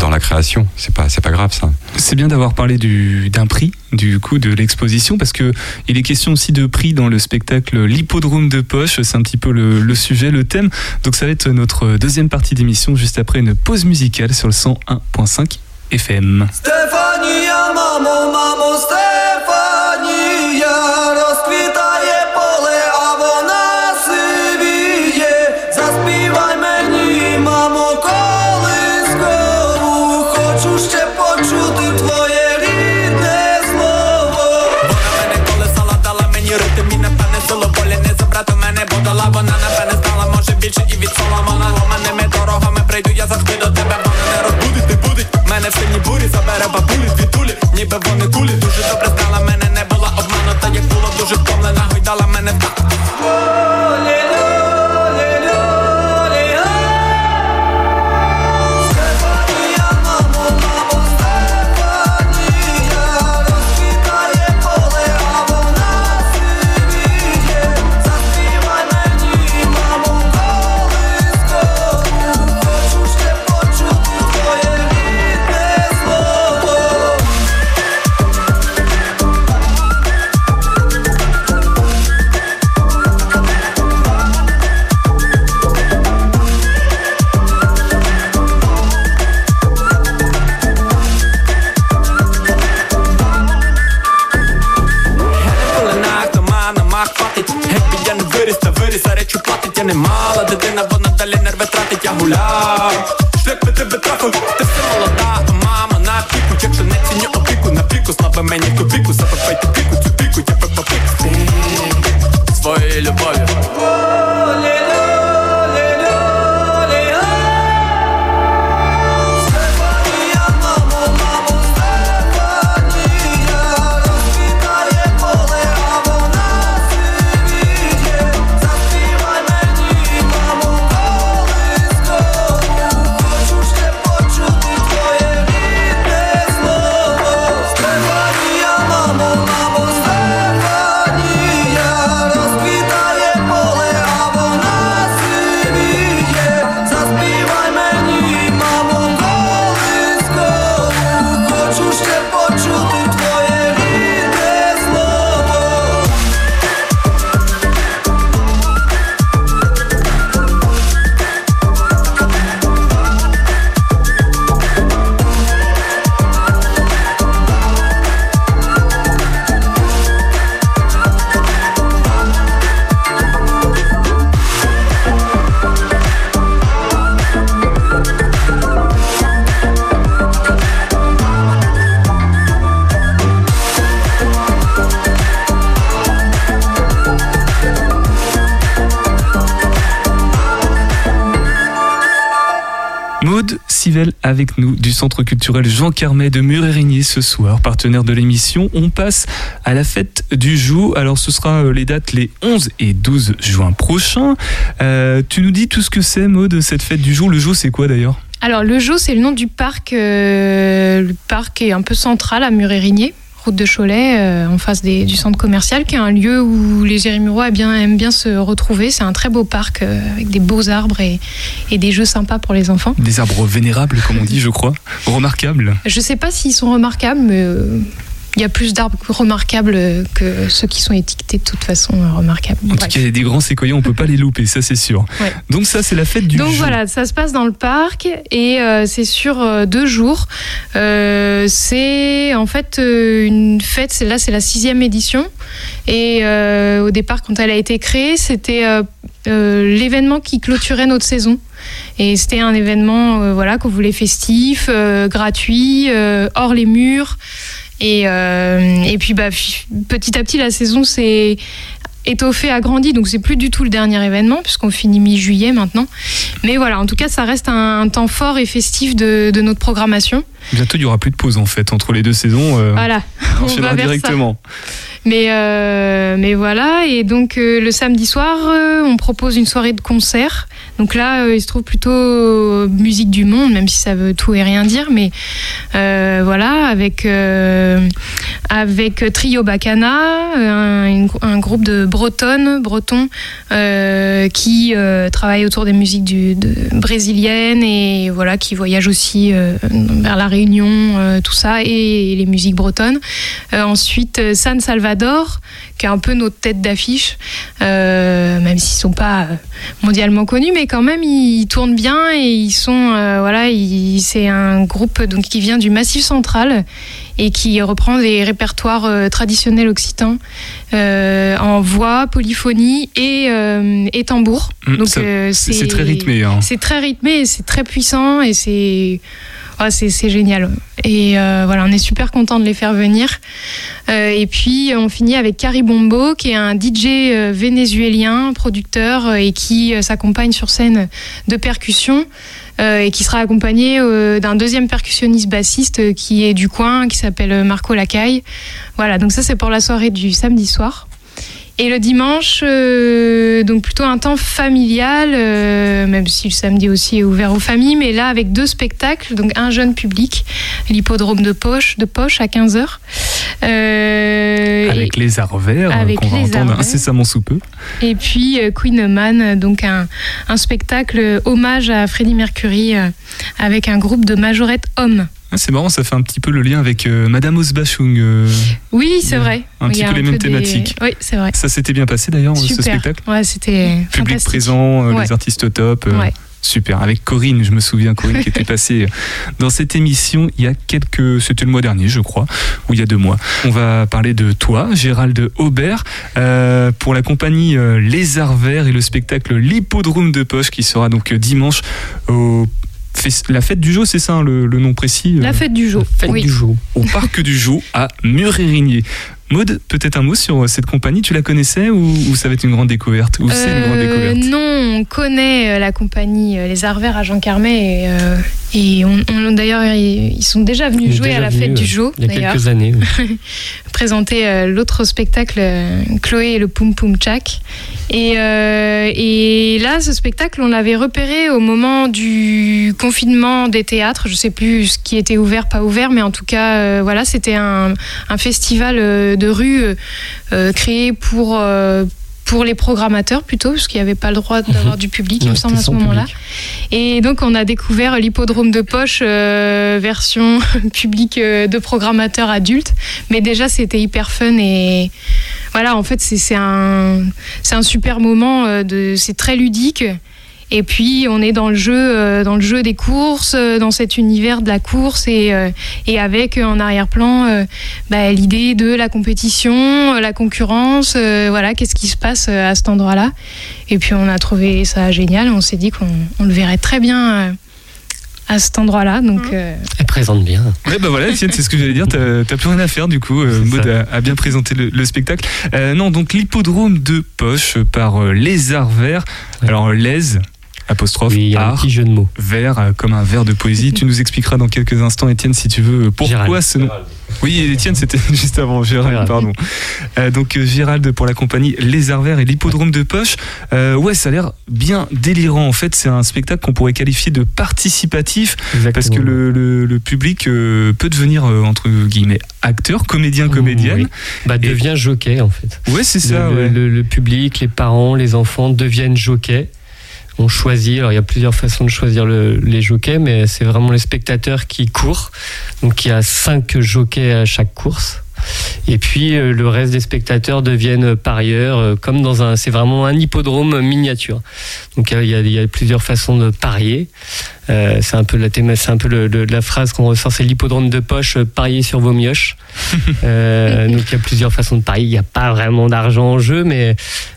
dans la création. C'est pas, pas grave ça. C'est bien d'avoir parlé d'un prix, du coup, de l'exposition, parce que il est question aussi de prix dans le spectacle L'hippodrome de poche. C'est un petit peu le, sujet, le thème. Donc ça va être notre deuxième partie d'émission juste après une pause musicale sur le 101.5 FM. Stéphanie avec nous du Centre culturel Jean Carmet de Murérigny ce soir, partenaire de l'émission. On passe à la fête du jour. Alors ce sera euh, les dates les 11 et 12 juin prochains. Euh, tu nous dis tout ce que c'est Maud, cette fête du jour. Le jour c'est quoi d'ailleurs? Alors le Jo, c'est le nom du parc. euh, le parc est un peu central à Murérigné, route de Cholet, euh, en face des- du centre commercial, qui est un lieu où les Jérémurois aiment bien, aiment bien se retrouver. C'est un très beau parc euh, avec des beaux arbres et, et des jeux sympas pour les enfants. Des arbres vénérables comme on dit je crois. Remarquables. Je sais pas s'ils sont remarquables, mais euh, il y a plus d'arbres remarquables que ceux qui sont étiquetés de toute façon remarquables. En tout cas, il y a des grands séquoias, on peut pas les louper, ça c'est sûr. Ouais. Donc ça c'est la fête du Donc jour. voilà, ça se passe dans le parc et euh, c'est sur euh, deux jours. Euh, c'est en fait une fête, là c'est la sixième édition et au départ quand elle a été créée c'était l'événement qui clôturait notre saison et c'était un événement voilà qu'on voulait festif, gratuit, hors les murs et, euh, et puis bah, petit à petit la saison s'est étoffée, agrandie donc c'est plus du tout le dernier événement puisqu'on finit mi-juillet maintenant. Mais voilà, en tout cas, ça reste un, un temps fort et festif de, de notre programmation. Bientôt il y aura plus de pause en fait entre les deux saisons. euh, Voilà, on on enchaînera va ça. directement. Mais, euh, mais voilà, et donc euh, le samedi soir, on propose une soirée de concert. Donc là, euh, il se trouve plutôt euh, musique du monde, même si ça veut tout et rien dire. Mais euh, voilà, avec, Trio Bacana, un, groupe de bretonnes, bretons, qui travaillent autour des musiques de- brésiliennes et voilà, qui voyagent aussi vers la Réunion, tout ça, et, les musiques bretonnes. Ensuite, San Salvador, qui est un peu notre tête d'affiche, même s'ils sont pas mondialement connus, quand même ils tournent bien et ils sont, euh, voilà, c'est un groupe donc qui vient du Massif Central et qui reprend des répertoires euh, traditionnels occitans euh, en voix, polyphonie et, et tambour. Mm, Donc C'est c'est très rythmé. hein. c'est très rythmé, et c'est très puissant et c'est Ouais, c'est génial. Et euh, voilà, on est super content de les faire venir. Euh, et puis on finit avec Cari Bombo, qui est un DJ euh, vénézuélien, producteur, et qui s'accompagne sur scène de percussion. euh, et qui sera accompagné d'un deuxième percussionniste bassiste qui est du coin, qui s'appelle Marco Lacaille. Voilà, donc ça c'est pour la soirée du samedi soir. Et le dimanche, euh, donc plutôt un temps familial, euh, même si le samedi aussi est ouvert aux familles, mais là avec deux spectacles, donc un jeune public, l'hippodrome de Poche, de Poche à 15h. Avec les arts verts euh, qu'on va entendre incessamment sous peu. Et puis euh, Queen Man, donc un, un spectacle euh, hommage à Freddie Mercury euh, avec un groupe de majorettes hommes. Ah, c'est marrant, ça fait un petit peu le lien avec euh, Madame Osbachung. euh, Oui, c'est vrai. un petit peu les mêmes des- thématiques. Oui, c'est vrai. Ça s'était bien passé d'ailleurs, ce spectacle Ouais, c'était Public présent, euh, Ouais. les artistes au top. Ouais. Super. Avec Corinne, je me souviens, Corinne qui était passée dans cette émission il y a quelques. C'était le mois dernier, je crois, ou il y a deux mois. On va parler de toi, Gérald Aubert, euh, pour la compagnie Les Arts Verts et le spectacle L'Hippodrome de Poche qui sera donc dimanche au. La fête du jour, c'est ça hein, le, le nom précis euh, La fête du jour. Fête oui. du jour. Au parc du Joux à Murérigné. Maud, peut-être un mot sur euh, cette compagnie, tu la connaissais ou, ou ça va être une grande découverte Ou c'est une grande Euh, découverte? Non, on connaît euh, la compagnie Les Arts Verts à Jean Carmet et, euh, et on, on- d'ailleurs ils sont déjà venus jouer déjà à la fête du jour Il y a d'ailleurs quelques années. oui. présenter euh, l'autre spectacle Chloé et le Poum Poum Tchak et, euh, et là ce spectacle on l'avait repéré au moment du confinement des théâtres je sais plus ce qui était ouvert pas ouvert mais en tout cas euh, voilà c'était un, un festival euh, de rue euh, euh, créé pour euh, pour les programmateurs plutôt, parce qu'il n'y avait pas le droit d'avoir du public, il me semble, à ce moment-là. Et donc, on a découvert l'hippodrome de poche, euh, version public euh, de programmateurs adultes. Mais déjà, c'était hyper fun et voilà, en fait, c'est un, un super moment. c'est très ludique. Et puis, on est dans le jeu, euh, dans le jeu des courses, euh, dans cet univers de la course et, euh, et avec euh, en arrière-plan euh, bah, l'idée de la compétition, euh, la concurrence, euh, voilà, qu'est-ce qui se passe euh, à cet endroit-là. Et puis on a trouvé ça génial, on s'est dit qu'on on le verrait très bien euh, à cet endroit-là. Donc euh, Elle présente bien. Ouais, bah voilà, Étienne, c'est ce que j'allais dire. T'as plus rien à faire, du coup. Euh, Maud a, a bien présenté le, le spectacle. Euh, non, donc l'hippodrome de poche par euh, Les Arts Verts. Ouais. Alors, les, apostrophe, Oui, il y a un petit jeu de mots. vert, euh, comme un verre de poésie. tu nous expliqueras dans quelques instants, Étienne, si tu veux, pourquoi Gérald. ce nom. Oui, Étienne, c'était juste avant, Gérald, Gérald. pardon. Euh, donc, euh, Gérald pour la compagnie Les Arts Verts et l'hippodrome de poche. Euh, ouais, ça a l'air bien délirant. En fait, c'est un spectacle qu'on pourrait qualifier de participatif. Exactement. Parce que le, le- le public euh, peut devenir, entre guillemets, acteur, comédien, comédienne. Oui. Bah, devient jockey en fait. Ouais, c'est ça. le, ouais. le- public, les parents, les enfants deviennent jockeys. On choisit, alors il y a plusieurs façons de choisir le- les jockeys, mais c'est vraiment les spectateurs qui courent. Donc il y a cinq jockeys à chaque course. Et puis euh, le reste des spectateurs deviennent parieurs, euh, comme dans un. C'est vraiment un hippodrome miniature. Donc il y a, il y a plusieurs façons de parier. Euh, c'est un peu la thème, c'est un peu le- le- la phrase qu'on ressort, c'est l'hippodrome de poche, parier sur vos mioches. Euh, donc il y a plusieurs façons de parier. Il n'y a pas vraiment d'argent en jeu, mais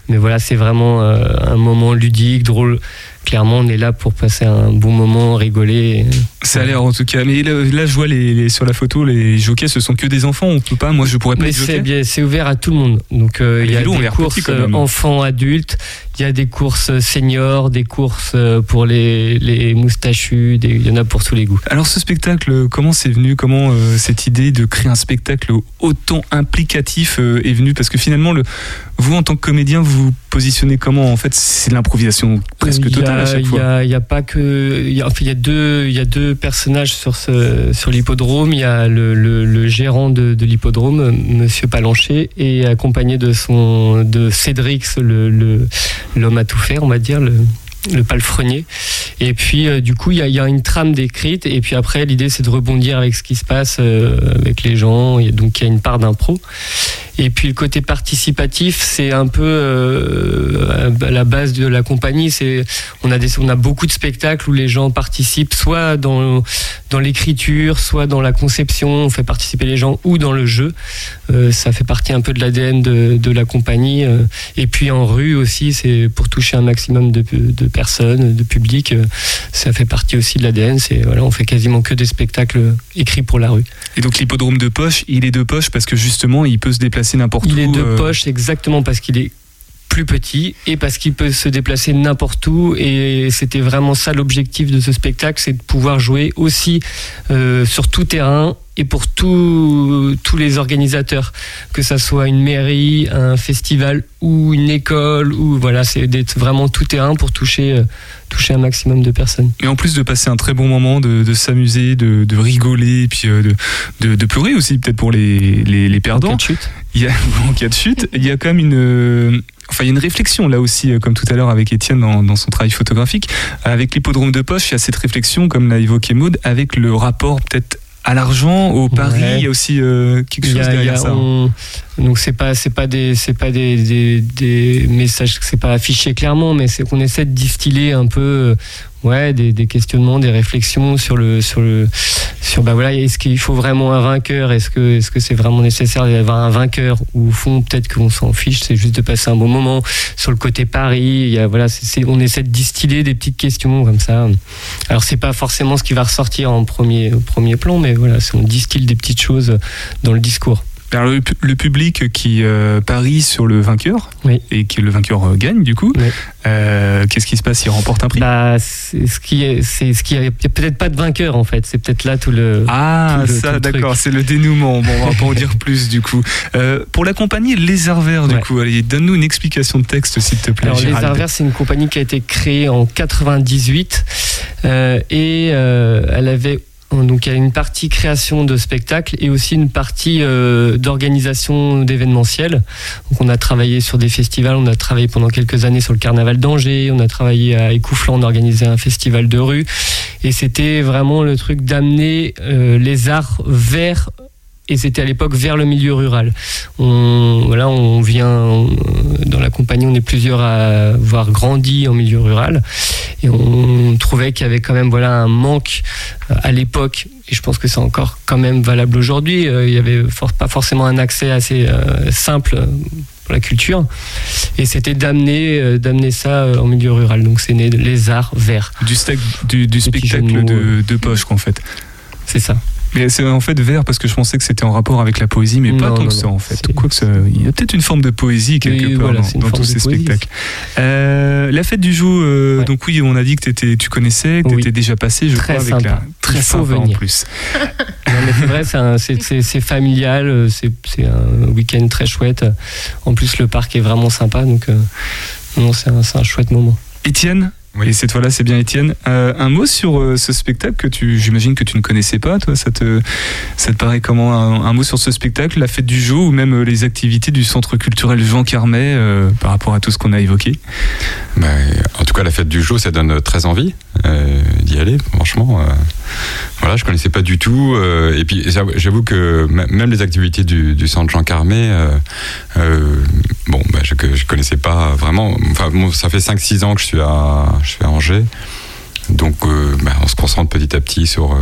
mais voilà, c'est vraiment euh, un moment ludique, drôle. Clairement, on est là pour passer un bon moment, rigoler. Ça a l'air en tout cas. Mais là, là, je vois les, les- sur la photo, les jockeys, ce sont que des enfants. On peut pas. Moi, je pourrais pas Mais c'est jockey. bien, c'est ouvert à tout le monde. Donc euh, Les il y a des courses petits, même. euh, enfants, adultes. Il y a des courses seniors, des courses euh, pour les, les moustachus. des- Il y en a pour tous les goûts. Alors, ce spectacle, comment c'est venu? Comment euh, cette idée de créer un spectacle autant implicatif euh, est venue? Parce que finalement, le, vous, en tant que comédien, vous vous positionnez comment En fait, c'est de l'improvisation presque a- totale à chaque Il y fois. a, il y a pas que. Il y a, enfin, il y a deux, il y a deux personnages sur ce, sur l'hippodrome. Il y a le, le- le gérant de, de l'hippodrome, Monsieur Palancher, et accompagné de son, de Cédrix, le, le- l'homme à tout faire, on va dire, le, le palefrenier. Et puis, euh, du coup, il y, a, il y a une trame décrite. Et puis après, l'idée, c'est de rebondir avec ce qui se passe euh, avec les gens. Et donc, il y a une part d'impro. Et puis le côté participatif, c'est un peu euh, la base de la compagnie. C'est on a on a beaucoup de spectacles où les gens participent, soit dans dans l'écriture, soit dans la conception. On fait participer les gens ou dans le jeu. Euh, ça fait partie un peu de l'ADN de, de la compagnie. euh. Et puis en rue aussi, c'est pour toucher un maximum de, de personnes, de public. Ça fait partie aussi de l'ADN. C'est voilà, on fait quasiment que des spectacles écrits pour la rue. Et donc l'hippodrome de poche, il est de poche parce que justement, il peut se déplacer n'importe où. Il est de euh, poche exactement parce qu'il est plus petit et parce qu'il peut se déplacer n'importe où et c'était vraiment ça l'objectif de ce spectacle c'est de pouvoir jouer aussi euh, sur tout terrain et pour tous tous les organisateurs que ça soit une mairie un festival ou une école ou voilà c'est d'être vraiment tout terrain pour toucher euh, toucher un maximum de personnes Et en plus de passer un très bon moment, de, de s'amuser, de, de rigoler, puis euh, de, de, pleurer aussi, peut-être pour les, les, les perdants. En cas de chute. Il y a, en cas de chute, il y a quand même une, euh, enfin, il y a une réflexion là aussi, euh, comme tout à l'heure avec Étienne dans, dans son travail photographique. Avec l'hippodrome de poche, il y a cette réflexion, comme l'a évoqué Maud, avec le rapport peut-être à l'argent, au pari. Ouais. Il y a aussi euh, quelque chose a- derrière a- ça. on- donc c'est pas c'est pas des c'est pas des, des, des messages c'est pas affiché clairement mais c'est qu'on essaie de distiller un peu euh, ouais des, des questionnements des réflexions sur le sur le sur bah voilà est-ce qu'il faut vraiment un vainqueur? Est-ce que est-ce que c'est vraiment nécessaire d'avoir un vainqueur ou au fond peut-être qu'on s'en fiche c'est juste de passer un bon moment. Sur le côté Paris il y a voilà c'est- on essaie de distiller des petites questions comme ça. Alors c'est pas forcément ce qui va ressortir en premier au premier plan mais voilà on distille des petites choses dans le discours Alors, le, pu- le public qui euh, parie sur le vainqueur Oui. et que le vainqueur euh, gagne du coup, Oui. euh, qu'est-ce qui se passe? Il remporte un prix? Bah, c'est ce qui est, c'est ce qui y a peut-être pas de vainqueur en fait. C'est peut-être là tout le. Ah, tout le- tout ça, d'accord, c'est le dénouement. Bon, on va pas en dire plus du coup. Pour l'accompagner, Lézard Vert, du Ouais. coup, allez, donne-nous une explication de texte, s'il te plaît. Alors, les. Arvers, c'est une compagnie qui a été créée en 98 euh, et elle avait donc il y a une partie création de spectacles et aussi une partie euh, d'organisation d'événementiels. Donc on a travaillé sur des festivals, on a travaillé pendant quelques années sur le carnaval d'Angers, on a travaillé à Écouflant, on a organisé un festival de rue et c'était vraiment le truc d'amener euh, les arts vers et c'était à l'époque vers le milieu rural. On, voilà, on vient on- dans la compagnie, on est plusieurs à avoir grandi en milieu rural, et on trouvait qu'il y avait quand même voilà un manque euh, à l'époque. Et je pense que c'est encore quand même valable aujourd'hui. Euh, Il y avait for- pas forcément un accès assez euh, simple pour la culture, et c'était d'amener euh, d'amener ça en milieu rural. Donc c'est né les arts verts. Du, spectacle de poche, qu'en fait. C'est ça. Mais c'est en fait vert parce que je pensais que c'était en rapport avec la poésie, mais pas tant que ça en fait. Ça- il y a peut-être une forme de poésie quelque Oui, part voilà, dans, tous ces poésie. spectacles. Euh, la fête du jour, euh, Ouais. donc oui, on a dit que tu connaissais, que tu Oui. étais déjà passé, je Très crois, avec sympa. la très sympa en plus. C'est vrai, c'est familial, euh, c'est un week-end très chouette. En plus, le parc est vraiment sympa, donc euh, non, c'est un, un chouette moment. Étienne? Oui. Et cette fois-là, c'est bien Étienne. Euh, un mot sur euh, ce spectacle que tu, j'imagine que tu ne connaissais pas, toi. Ça te, ça te paraît comment un, mot sur ce spectacle, la fête du jour ou même euh, les activités du centre culturel Jean Carmet par rapport à tout ce qu'on a évoqué? Bah, en tout cas, la fête du jour, ça donne très envie d'y aller, franchement. voilà, je connaissais pas du tout. et puis, j'avoue- que même les activités du, centre Jean Carmet, bon, bah, je, je connaissais pas vraiment. Enfin, ça fait 5-6 ans que je suis à, je suis à Angers. Donc, euh, bah, on se concentre petit à petit sur, euh,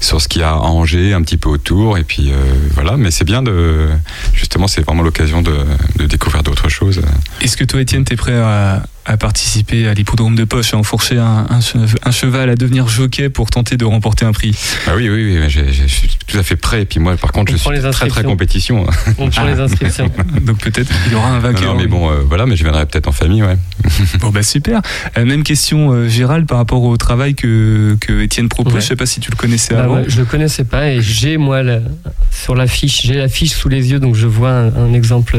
sur ce qu'il y a à Angers, un petit peu autour. Et puis, euh, voilà. Mais c'est bien de. Justement, c'est vraiment l'occasion de, de découvrir d'autres choses. Est-ce que toi, Étienne, t'es prêt à, à participer à l'hippodrome de poche, à enfourcher un, un che- un cheval, à devenir jockey pour tenter de remporter un prix? Ah oui, oui, oui, je suis tout à fait prêt. Et puis moi, par contre, On je suis les très, très compétition. On prend les inscriptions. Donc peut-être il y aura un vainqueur. non, mais bon, euh, voilà, mais je viendrai peut-être en famille, ouais. Bon bah super. Euh, même question euh, Gérald par rapport au travail que, que Étienne propose. Ouais. Je sais pas si tu le connaissais Bah avant. ouais, je le connaissais pas et j'ai moi la- sur l'affiche, j'ai l'affiche sous les yeux donc je vois un, un exemple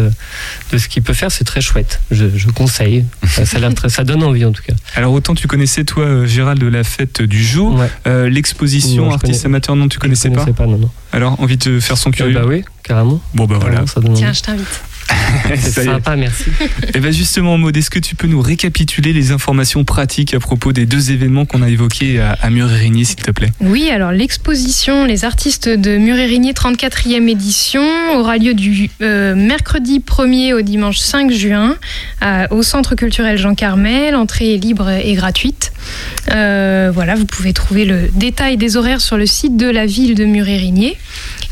de ce qu'il peut faire. C'est très chouette. Je, je conseille. Ça, ça a l'air très- ça donne envie en tout cas. Alors autant tu connaissais toi Gérald de la fête du jour, Ouais. Euh, l'exposition artiste connais- amateur non tu connaissais je pas. connaissais pas non Alors envie de faire son Euh, curieux. bah oui, carrément. Bon bah voilà. Carrément, donne. Tiens, je t'invite. C'est sympa, merci. Et bien justement, Maud, est-ce que tu peux nous récapituler les informations pratiques à propos des deux événements qu'on a évoqués à, à s'il te plaît? Oui, alors l'exposition Les artistes de Mur-et-Rigny 34e édition aura lieu du euh, mercredi 1er au dimanche 5 juin au Centre culturel Jean Carmel. L'entrée est libre et gratuite. Euh, voilà, vous pouvez trouver le détail des horaires sur le site de la ville de Mur-et-Rigny.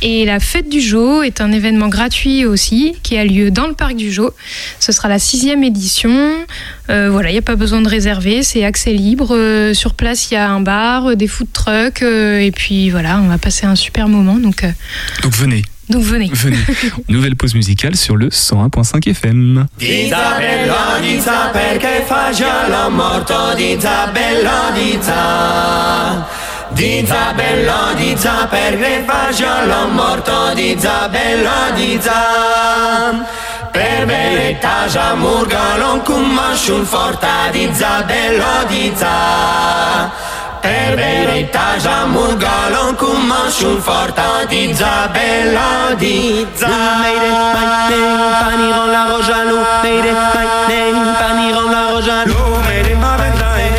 Et la fête du Jo est un événement gratuit aussi qui a lieu dans le parc du Jo. Ce sera la sixième édition. Euh, voilà, il n'y a pas besoin de réserver, c'est accès libre. Euh, sur place, il y a un bar, euh, des food trucks, euh, et puis voilà, on va passer un super moment. Donc, euh, Donc venez, donc venez. venez. Nouvelle pause musicale sur le 101.5 FM. Isabella, di Zabello, di Za, perché faccio l'ho morto di Zabello, di Za. Per verità già murgano con masciun forta di Zabello, di Za. Per verità già murgano con masciun forta di Zabello, di Za. Meire, paine, paniron la roja, lu, meire, paine, paniron la roja, lu, meire, ma vendrai.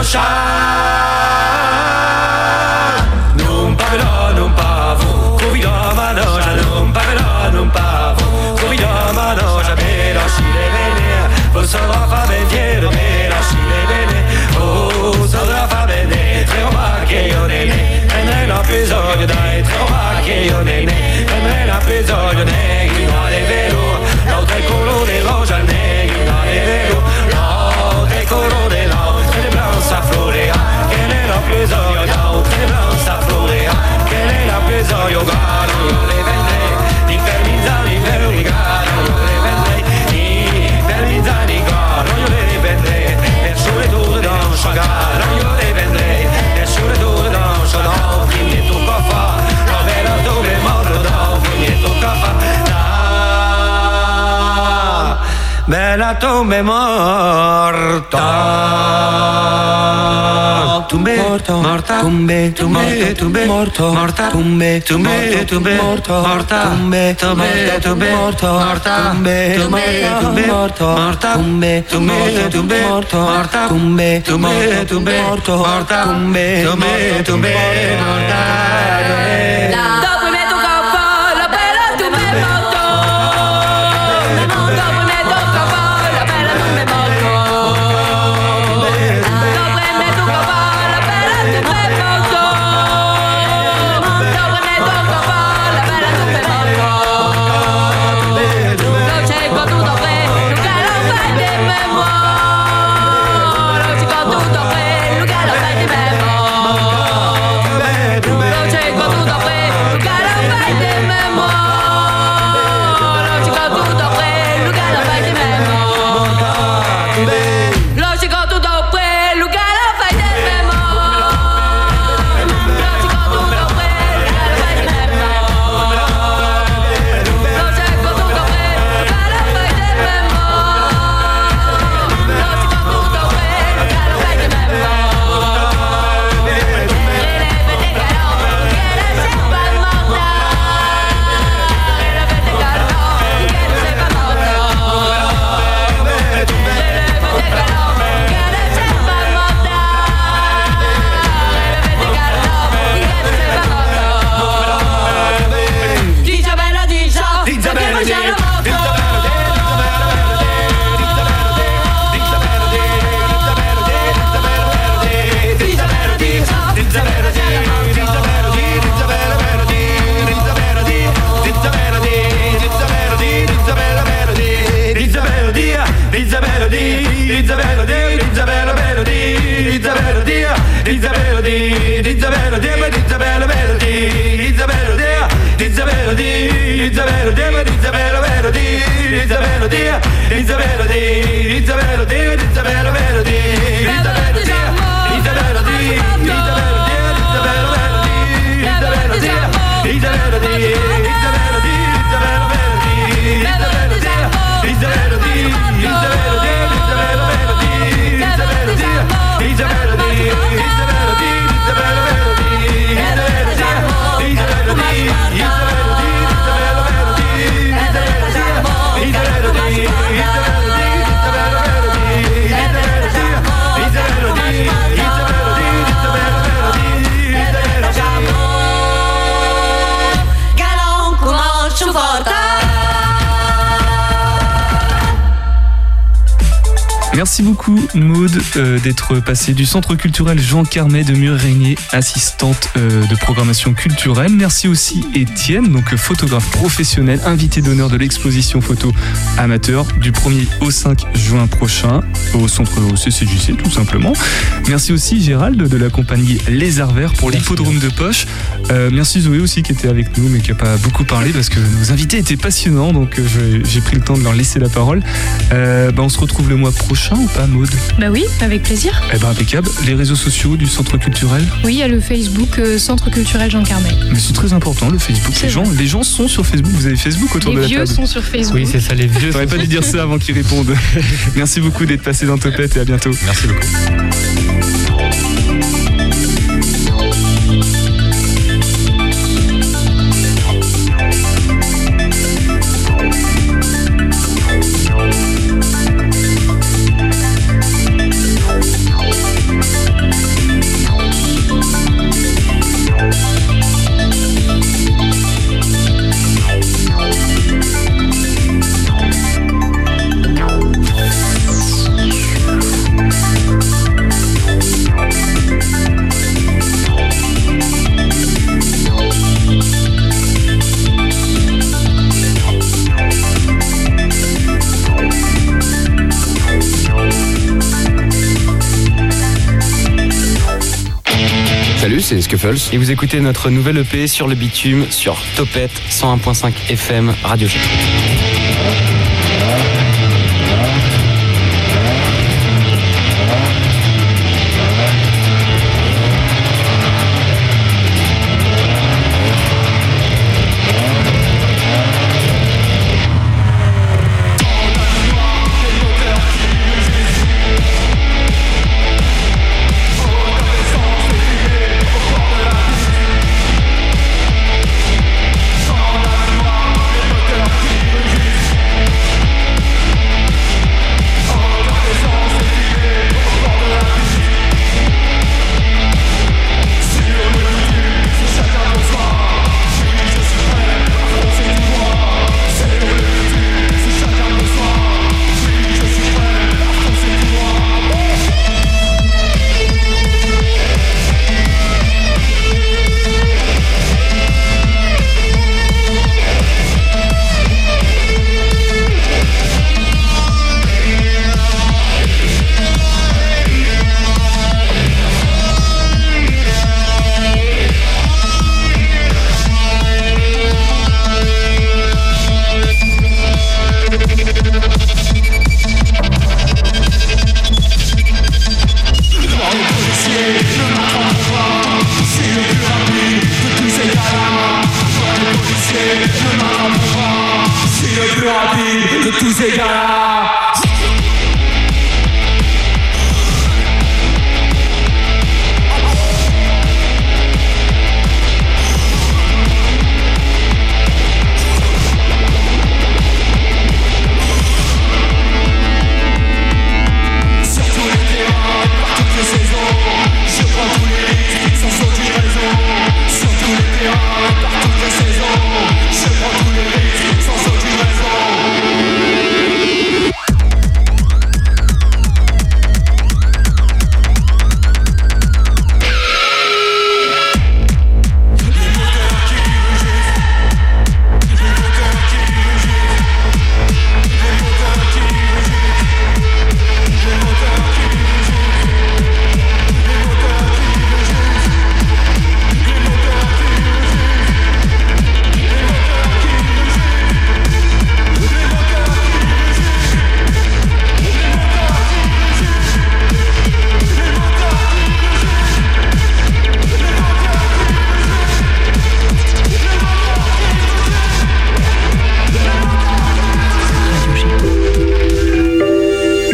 Non parlo, non pavo, sugar bella tombe morta, tumbe morta, morta, tumbe, tumbe, tumbe, morto, morta, tumbe, tumbe, tumbe, morto, morta, tumbe, tumbe, tumbe, morto, morta, tumbe, tumbe, tumbe, morto, morta, tumbe, tumbe, tumbe, morto, morta, tumbe, tumbe, tumbe, morto, morta, tumbe, tumbe, tumbe, morta. Dopo mi tocca la bella tu me Merci beaucoup Maude euh, d'être passée du Centre culturel Jean Carmet de Mur-Régnier, assistante euh, de programmation culturelle. Merci aussi Étienne, donc photographe professionnel, invité d'honneur de l'exposition photo amateur du 1er au 5 juin prochain au centre au CCJC tout simplement. Merci aussi Gérald de la compagnie Les Arts Verts pour l'hippodrome de poche. Euh, merci Zoé aussi qui était avec nous mais qui n'a pas beaucoup parlé parce que nos invités étaient passionnants donc j'ai pris le temps de leur laisser la parole. Bah, on se retrouve le mois prochain ou pas Maude Bah oui, avec plaisir. Eh ben impeccable. Les réseaux sociaux du centre culturel, Oui, il y a le Facebook euh, Centre culturel Jean Carmet. mais c'est très important le Facebook. C'est Les gens, les gens sont sur Facebook. Vous avez Facebook autour de Les la vieux table sont sur Facebook. Oui, c'est ça, les vieux. J'aurais pas dû dire ça avant qu'ils répondent. Merci beaucoup d'être passé dans Topette et à bientôt. Merci beaucoup. C'est Scuffles. Et vous écoutez notre nouvelle EP sur le bitume sur Topette 101.5 FM Radio.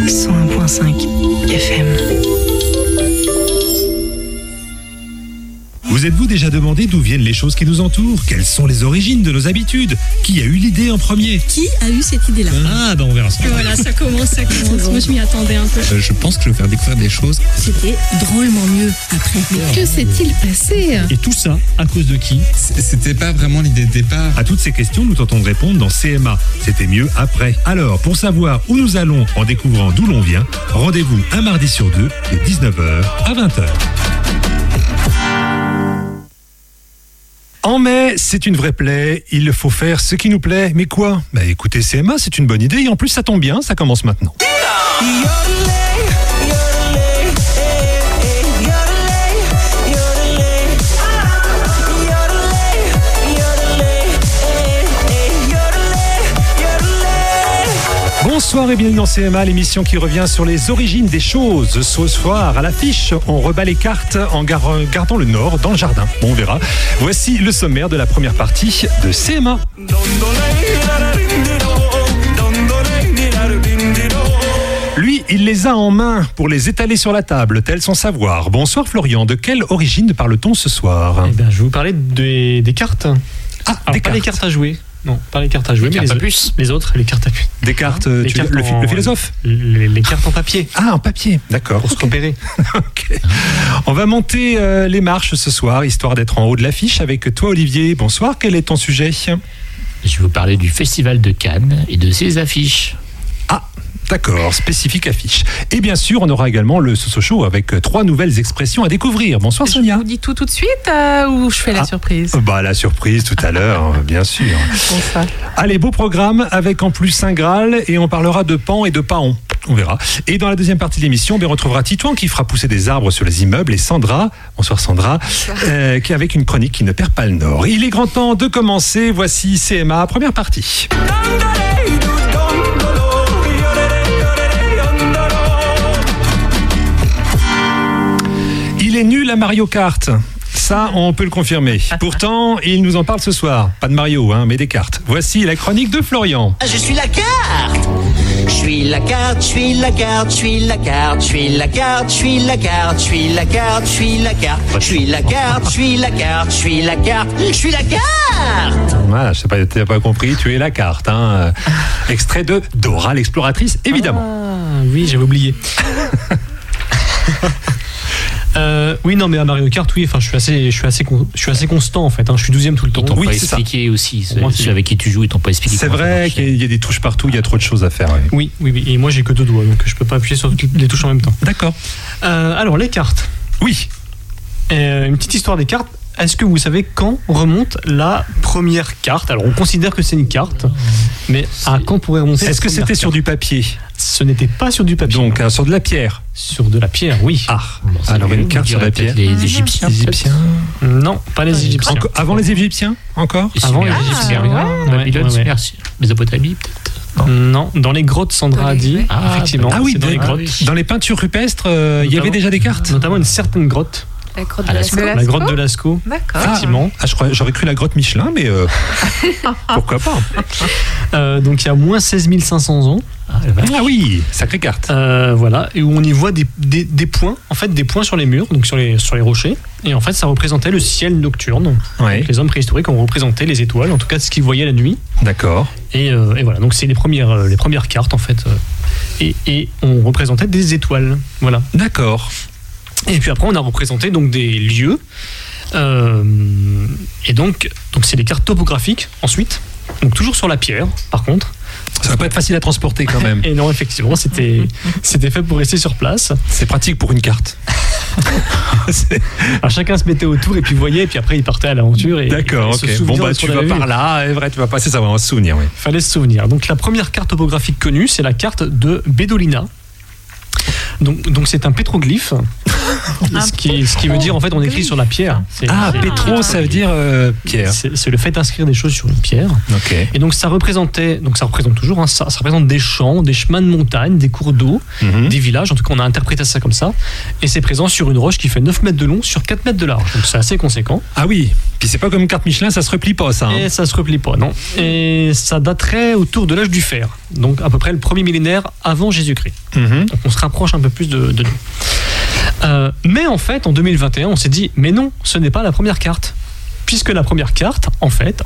101.5 FM. Vous êtes-vous déjà demandé d'où viennent les choses qui nous entourent? Quelles sont les origines de nos habitudes? Qui a eu l'idée en premier? Qui a eu cette idée-là? Ah, ben on verra ça. Voilà, ça commence, ça commence. Moi, je m'y attendais un peu. Euh, Je pense que je vais faire découvrir des choses. C'était drôlement mieux après. Que s'est-il passé? Et tout ça, à cause de qui? C'était pas vraiment l'idée de départ. À toutes ces questions, nous tentons de répondre dans CMA. C'était mieux après. Alors, pour savoir où nous allons en découvrant d'où l'on vient, rendez-vous un mardi sur deux de 19h à 20h. En mai, c'est une vraie plaie. Il faut faire ce qui nous plaît. Mais quoi? Bah écoutez, CMA, c'est une bonne idée. Et en plus, ça tombe bien, ça commence maintenant. Bonsoir et bienvenue dans CMA, l'émission qui revient sur les origines des choses. Ce soir, à l'affiche, on rebat les cartes en gar- gardant le nord dans le jardin. Bon, on verra. Voici le sommaire de la première partie de CMA. Lui, il les a en main pour les étaler sur la table, tel son savoir. Bonsoir Florian, de quelle origine parle-t-on ce soir? Eh bien, je vais vous parler des, des cartes. Ah, Alors, des pas les cartes. cartes à jouer. Non, pas les cartes à jouer, Les mais cartes les, à puce. les autres, les cartes à puce. Des cartes, euh, Les tu veux- cartes le, phi- en- le philosophe Les, les cartes en papier. Ah, en papier, d'accord. Pour se repérer. Ok. On va monter euh, les marches ce soir, histoire d'être en haut de l'affiche avec toi Olivier. Bonsoir, quel est ton sujet? Je vais vous parler du Festival de Cannes et de ses affiches. Ah, d'accord, spécifique affiche. Et bien sûr, on aura également le Soso Show avec euh, trois nouvelles expressions à découvrir. Bonsoir Sonia. Je vous dis tout tout de suite euh, ou je fais la Ah. surprise? Bah la surprise tout à l'heure, bien sûr. Bonsoir. Allez, beau programme avec en plus Saint Graal et on parlera de pan et de paon. On verra. Et dans la deuxième partie de l'émission, ben, on retrouvera Titouan qui fera pousser des arbres sur les immeubles et Sandra, bonsoir Sandra, euh, qui avec une chronique qui ne perd pas le nord. Il est grand temps de commencer. Voici CMA, première partie. Il est nul à Mario Kart. Ça, on peut le confirmer. Pourtant, il nous en parle ce soir. Pas de Mario, hein, mais des cartes. Voici la chronique de Florian. Je suis la carte Je suis la carte, je suis la carte, je suis la carte, je suis la carte, je suis la carte, je suis la carte, je suis la carte, je suis la carte, je suis la carte, je suis la carte, je suis la carte Voilà, je sais pas, t'as pas compris, tu es la carte. Hein. Extrait de Dora l'exploratrice, évidemment. Ah oui, j'avais oublié. Euh, oui, non, mais à Mario Kart, oui, enfin, je suis assez, je suis assez, con- je suis assez constant en fait. hein, je suis 12 tout le temps. Ils t'ont Oui, pas c'est ça. expliqué aussi. Moi, Ceux avec qui tu joues, ils t'ont pas expliqué. C'est vrai qu'il y a des touches partout, il y a trop de choses à faire. ouais. Oui, oui, oui. Et moi, j'ai que deux doigts, donc je peux pas appuyer sur toutes les touches en même temps. D'accord. Euh, alors, les cartes. Oui. Euh, une petite histoire des cartes. Est-ce que vous savez quand remonte la première carte? Alors, on considère que c'est une carte, mais à quand pourrait remonter Est-ce que c'était sur du papier? Ce n'était pas sur du papier. Donc, hein, sur de la pierre Sur de la pierre, oui. Ah, alors une carte sur la pierre. les Égyptiens, Les Égyptiens. Non, pas les Égyptiens. Avant les Égyptiens Encore? Les Avant les Égyptiens. Sumériens, Ouais, Babylone, ouais, Mésopotamie, peut-être? Non, dans les grottes, Sandra a dit. Ah, effectivement. Ah oui, dans les grottes. dans les peintures rupestres, euh, il y avait déjà des cartes Notamment une certaine grotte. La grotte À de la Lascaux. La grotte de Lascaux. D'accord. Effectivement. Ah, j'aurais cru la grotte Michelin, mais euh, pourquoi pas Euh, donc il y a moins 16 500 ans. Ah oui, sacrée carte. Euh, voilà, et où on y voit des, des, des points, en fait des points sur les murs, donc sur les, sur les rochers. Et en fait, ça représentait le ciel nocturne. Ouais. Donc, les hommes préhistoriques ont représenté les étoiles, en tout cas ce qu'ils voyaient la nuit. D'accord. Et, euh, et voilà, donc c'est les premières, les premières cartes en fait. et, et on représentait des étoiles. Voilà. D'accord. Et puis après, on a représenté donc des lieux. Euh, et donc, donc c'est des cartes topographiques ensuite. Donc toujours sur la pierre, par contre. Ça va pas être facile à transporter quand même. Et non, effectivement, c'était c'était fait pour rester sur place. C'est pratique pour une carte. Alors, chacun se mettait autour et puis voyait, et puis après il partait à l'aventure. et D'accord, ok. se Bon, bah, tu vas par vu. là, c'est vrai, tu vas passer, ça va en se souvenir, oui. Fallait se souvenir. Donc la première carte topographique connue, c'est la carte de Bedolina. Donc donc c'est un pétroglyphe. Ce, qui, ce qui veut dire en fait on écrit sur la pierre. Ah, pétro, ça veut dire euh, pierre. C'est le fait d'inscrire des choses sur une pierre. Et donc ça représentait, donc ça représente toujours, hein, ça, ça représente des champs, des chemins de montagne, des cours d'eau, Mhm. des villages. En tout cas, on a interprété ça comme ça. Et c'est présent sur une roche qui fait 9 mètres de long sur 4 mètres de large. Donc c'est assez conséquent. Ah oui, puis c'est pas comme une carte Michelin, ça se replie pas, ça. hein. Et ça se replie pas, non. Et ça daterait autour de l'âge du fer. Donc à peu près le premier millénaire avant Jésus-Christ. Mhm. Donc on se rapproche un peu plus de, de nous. Euh, mais en fait, en 2021, on s'est dit, mais non, ce n'est pas la première carte. Puisque la première carte, en fait, en